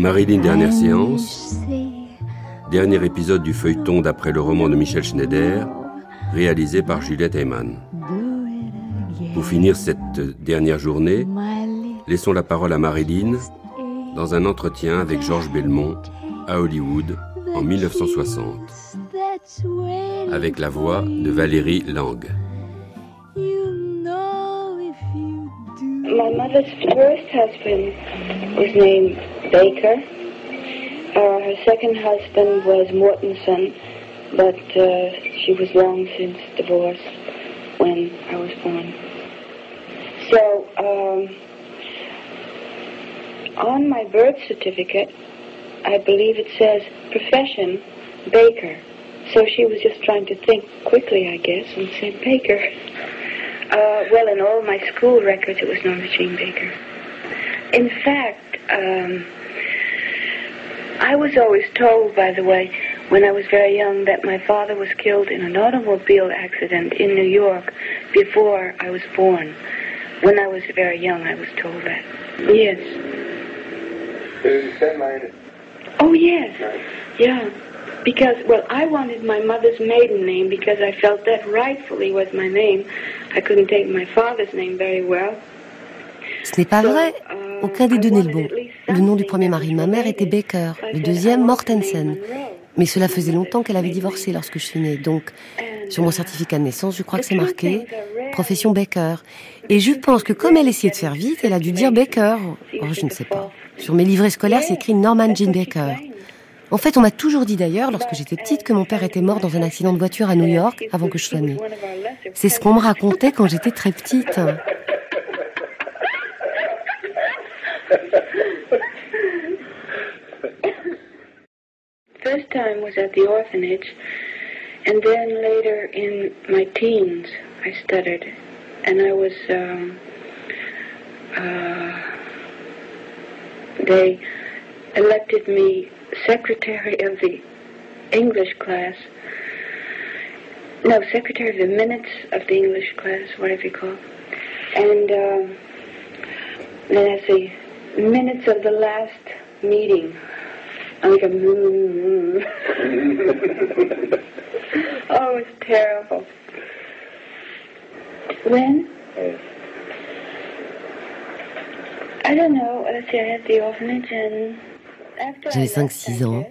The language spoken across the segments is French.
Marilyn Dernière Séance, dernier épisode du feuilleton d'après le roman de Michel Schneider, réalisé par Juliette Heyman. Pour finir cette dernière journée, laissons la parole à Marilyn dans un entretien avec Georges Belmont à Hollywood en 1960, avec la voix de Valérie Lang. My mother's first husband was named Baker. Uh, her second husband was Mortensen, but uh, she was long since divorced when I was born. So, um, on my birth certificate, I believe it says profession baker. So she was just trying to think quickly, I guess, and said baker. Uh, well, in all my school records, it was Norma Jean Baker. In fact, um, I was always told, by the way, when I was very young, that my father was killed in an automobile accident in New York before I was born. When I was very young, I was told that. Yes. Oh, yes. Yeah. Because, well, I wanted my mother's maiden name because I felt that rightfully was my name. I couldn't take my father's name very well. Ce n'est pas vrai. Uh, Aucun des deux n'est le bon. Le nom du premier mari de ma mère était Baker, le deuxième Mortensen. Mais cela faisait longtemps qu'elle avait divorcé lorsque je suis née. Donc, sur mon certificat de naissance, je crois que c'est marqué profession Baker. Et je pense que comme elle essayait de faire vite, elle a dû dire Baker. Oh, je ne sais pas. Sur mes livrets scolaires, c'est écrit Norman Jean Baker. En fait, on m'a toujours dit d'ailleurs, lorsque j'étais petite, que mon père était mort dans un accident de voiture à New York avant que je sois née. C'est ce qu'on me racontait quand j'étais très petite. Was at the orphanage, and then later in my teens, I stuttered, and I was. Um, uh, they elected me secretary of the English class. No, secretary of the minutes of the English class, whatever you call. And then I say minutes of the last meeting. I'm like a oh, it's terrible. When? I don't know. Let's see. I had the orphanage and after I J'avais left 5-6 ans.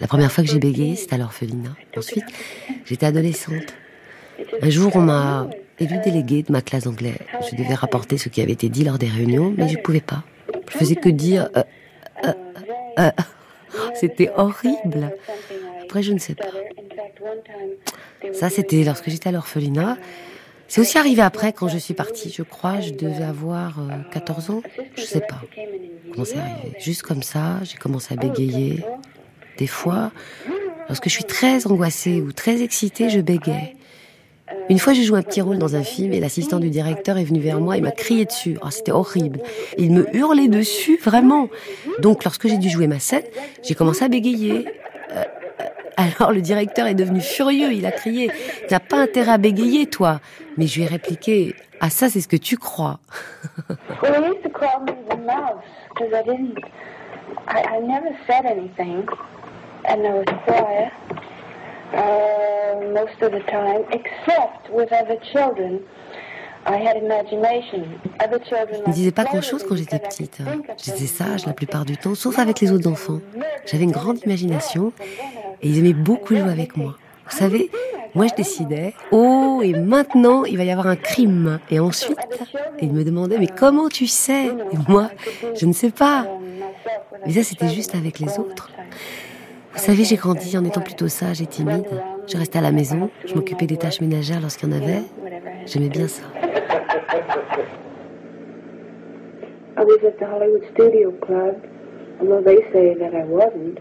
La première fois que j'ai bégayé, c'était à l'orphelinat. Ensuite, j'étais adolescente. Un jour, on m'a élu déléguée de ma classe d'anglais. Je devais rapporter ce qui avait été dit lors des réunions, mais je ne pouvais pas. Je faisais que dire... euh, euh, euh. C'était horrible. Après, je ne sais pas. Ça, c'était lorsque j'étais à l'orphelinat. C'est aussi arrivé après, quand je suis partie, je crois. Je devais avoir euh, 14 ans. Je sais pas comment c'est arrivé. Juste comme ça, j'ai commencé à bégayer. Des fois, lorsque je suis très angoissée ou très excitée, je bégaye. Une fois, j'ai joué un petit rôle dans un film et l'assistant du directeur est venu vers moi et m'a crié dessus. Ah, c'était horrible. Il me hurlait dessus, vraiment. Donc, lorsque j'ai dû jouer ma scène, j'ai commencé à bégayer. Euh, alors, le directeur est devenu furieux. Il a crié T'as pas intérêt à bégayer, toi. Mais je lui ai répliqué Ah, ça, c'est ce que tu crois. uh, most of the time, except with other children. I had imagination. Other children. Je ne disais pas grand-chose quand j'étais petite. J'étais sage la plupart du temps, sauf avec les autres enfants. J'avais une grande imagination et ils aimaient beaucoup jouer avec moi. Vous savez, moi je décidais, oh, et maintenant il va y avoir un crime. Et ensuite, ils me demandaient, mais comment tu sais? Et moi, je ne sais pas. Mais ça, c'était juste avec les autres. Vous savez, j'ai grandi en étant plutôt sage et timide. Je restais à la maison, je m'occupais des tâches ménagères lorsqu'il y en avait. J'aimais bien ça. I was at the Hollywood Studio Club, although they say that I wasn't.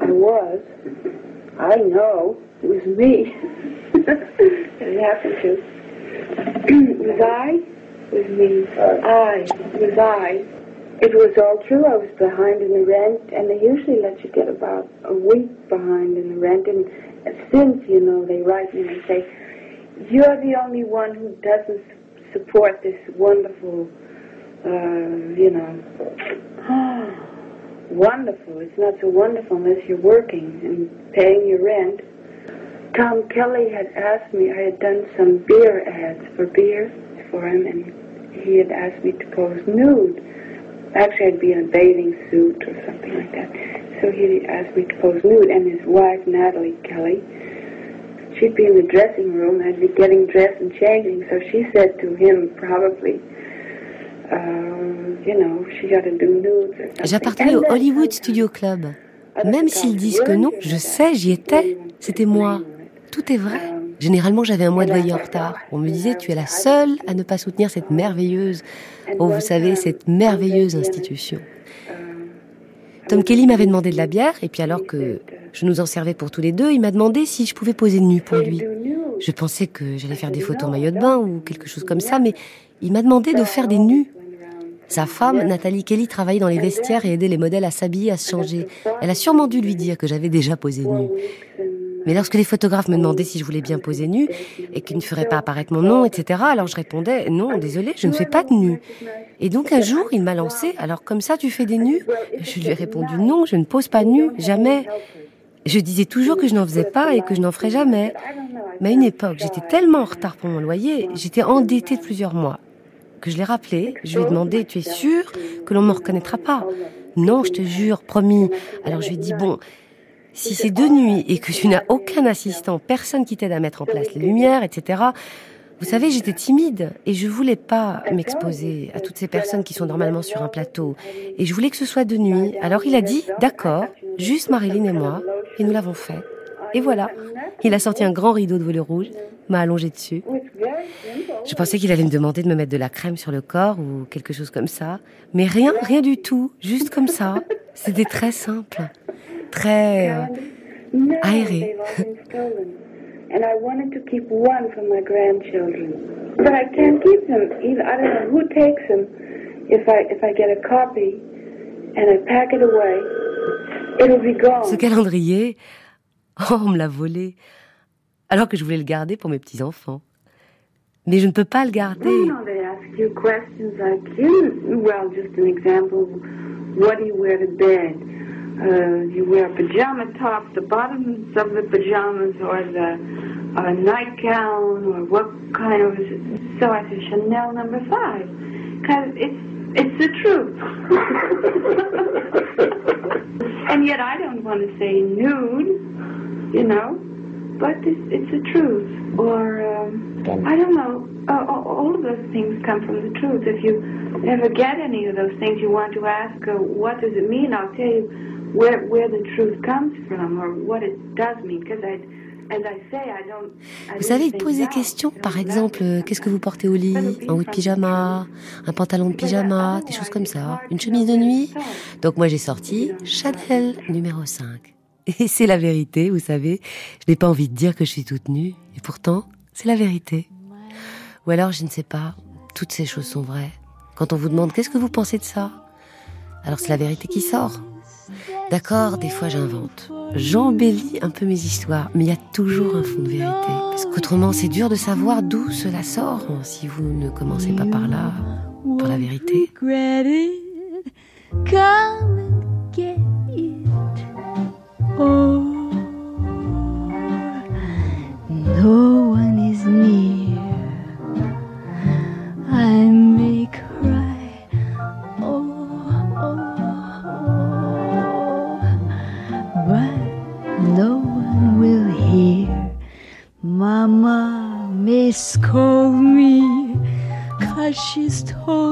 I was. I know. It was me. it happened to. was I? It was me. I. It was I? It was all true. I was behind in the rent, and they usually let you get about a week behind in the rent. And since, you know, they write me and say, you're the only one who doesn't support this wonderful, uh, you know, wonderful. It's not so wonderful unless you're working and paying your rent. Tom Kelly had asked me, I had done some beer ads for beer for him, and he had asked me to pose nude. Actually, I'd be in a bathing suit or something like that. So he asked me to pose nude, and his wife, Natalie Kelly, she'd be in the dressing room, I'd be getting dressed and changing. So she said to him, probably, uh, you know, she got to do nudes. J'appartenais au Hollywood Studio Club. Même s'ils disent que non, je sais, j'y étais. C'était moi. Tout est vrai. Généralement, j'avais un mois de veille en retard. On me disait, tu es la seule à ne pas soutenir cette merveilleuse, oh, vous savez, cette merveilleuse institution. Tom Kelly m'avait demandé de la bière, et puis alors que je nous en servais pour tous les deux, il m'a demandé si je pouvais poser nu pour lui. Je pensais que j'allais faire des photos en maillot de bain ou quelque chose comme ça, mais il m'a demandé de faire des nus. Sa femme, Nathalie Kelly, travaillait dans les vestiaires et aidait les modèles à s'habiller, à se changer. Elle a sûrement dû lui dire que j'avais déjà posé nu. Mais lorsque les photographes me demandaient si je voulais bien poser nu et qu'ils ne feraient pas apparaître mon nom, etc., alors je répondais non, désolé, je ne fais pas de nu. Et donc un jour, il m'a lancé, alors comme ça, tu fais des nus? Je lui ai répondu non, je ne pose pas nu, jamais. Je disais toujours que je n'en faisais pas et que je n'en ferais jamais. Mais à une époque, j'étais tellement en retard pour mon loyer, j'étais endettée de plusieurs mois, que je l'ai rappelé, je lui ai demandé, tu es sûr que l'on ne me reconnaîtra pas Non, je te jure, promis. Alors je lui ai dit, bon, si c'est de nuit et que tu n'as aucun assistant, personne qui t'aide à mettre en place les lumières, etc., vous savez, j'étais timide et je voulais pas m'exposer à toutes ces personnes qui sont normalement sur un plateau. Et je voulais que ce soit de nuit. Alors il a dit, d'accord, juste Marilyn et moi, et nous l'avons fait. Et voilà, il a sorti un grand rideau de velours rouge, m'a allongé dessus. Je pensais qu'il allait me demander de me mettre de la crème sur le corps ou quelque chose comme ça. Mais rien, rien du tout, juste comme ça. C'était très simple, très euh, aéré. they've all been stolen. And I wanted to keep one for my grandchildren. But I can't keep them. Either, I don't know who takes them. If I, if I get a copy and I pack it away, it'll be gone. Ce calendrier, oh, on me l'a volé. Alors que je voulais le garder pour mes petits-enfants. Mais je ne peux pas le garder. Well, just an example, what do you wear to bed? Uh, you wear a pajama top, the bottoms of the pajamas, or the uh, nightgown, or what kind of? So I said Chanel number five, because it's it's the truth. and yet I don't want to say nude, you know, but it's, it's the truth. Or um, I don't know. Uh, all- all of those things come from the truth. If you ever get any of those things, you want to ask, uh, what does it mean? I'll tell you where where the truth comes from or what it does mean. Because I, as I say, I don't. I Vous savez, poser question, par exemple, euh, qu'est-ce que vous portez au lit? Un haut de pyjama Un pantalon de pyjama Des choses comme ça Une chemise de nuit? Donc moi j'ai sorti Chanel numéro 5. Et c'est la vérité, vous savez. Je n'ai pas envie de dire que je suis toute nue. Et pourtant, c'est la vérité. Ou alors, je ne sais pas, toutes ces choses sont vraies. Quand on vous demande qu'est-ce que vous pensez de ça? Alors c'est la vérité qui sort. D'accord, des fois j'invente. J'embellis un peu mes histoires, mais il y a toujours un fond de vérité. Parce qu'autrement, c'est dur de savoir d'où cela sort hein, si vous ne commencez pas par là, par la vérité. Oh, she's told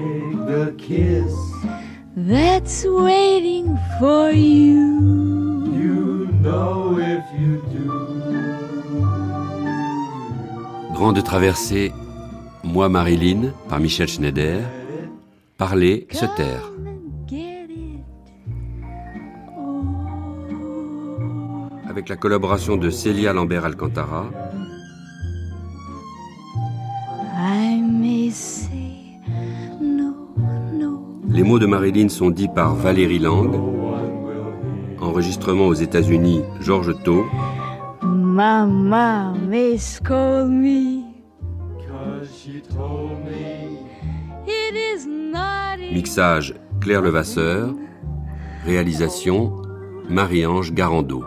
take the kiss. That's waiting for you. You know if you do. Grande traversée, Moi Marilyn, par Michel Schneider. Parler, se taire. Avec la collaboration de Célia Lambert les mots de Marilyn sont dits par Valérie Lang. Enregistrement aux États-Unis, Georges Tau. Mama may scold me. Cause she told me. It is naughty. Mixage, Claire Levasseur. Réalisation, Marie-Ange Garando.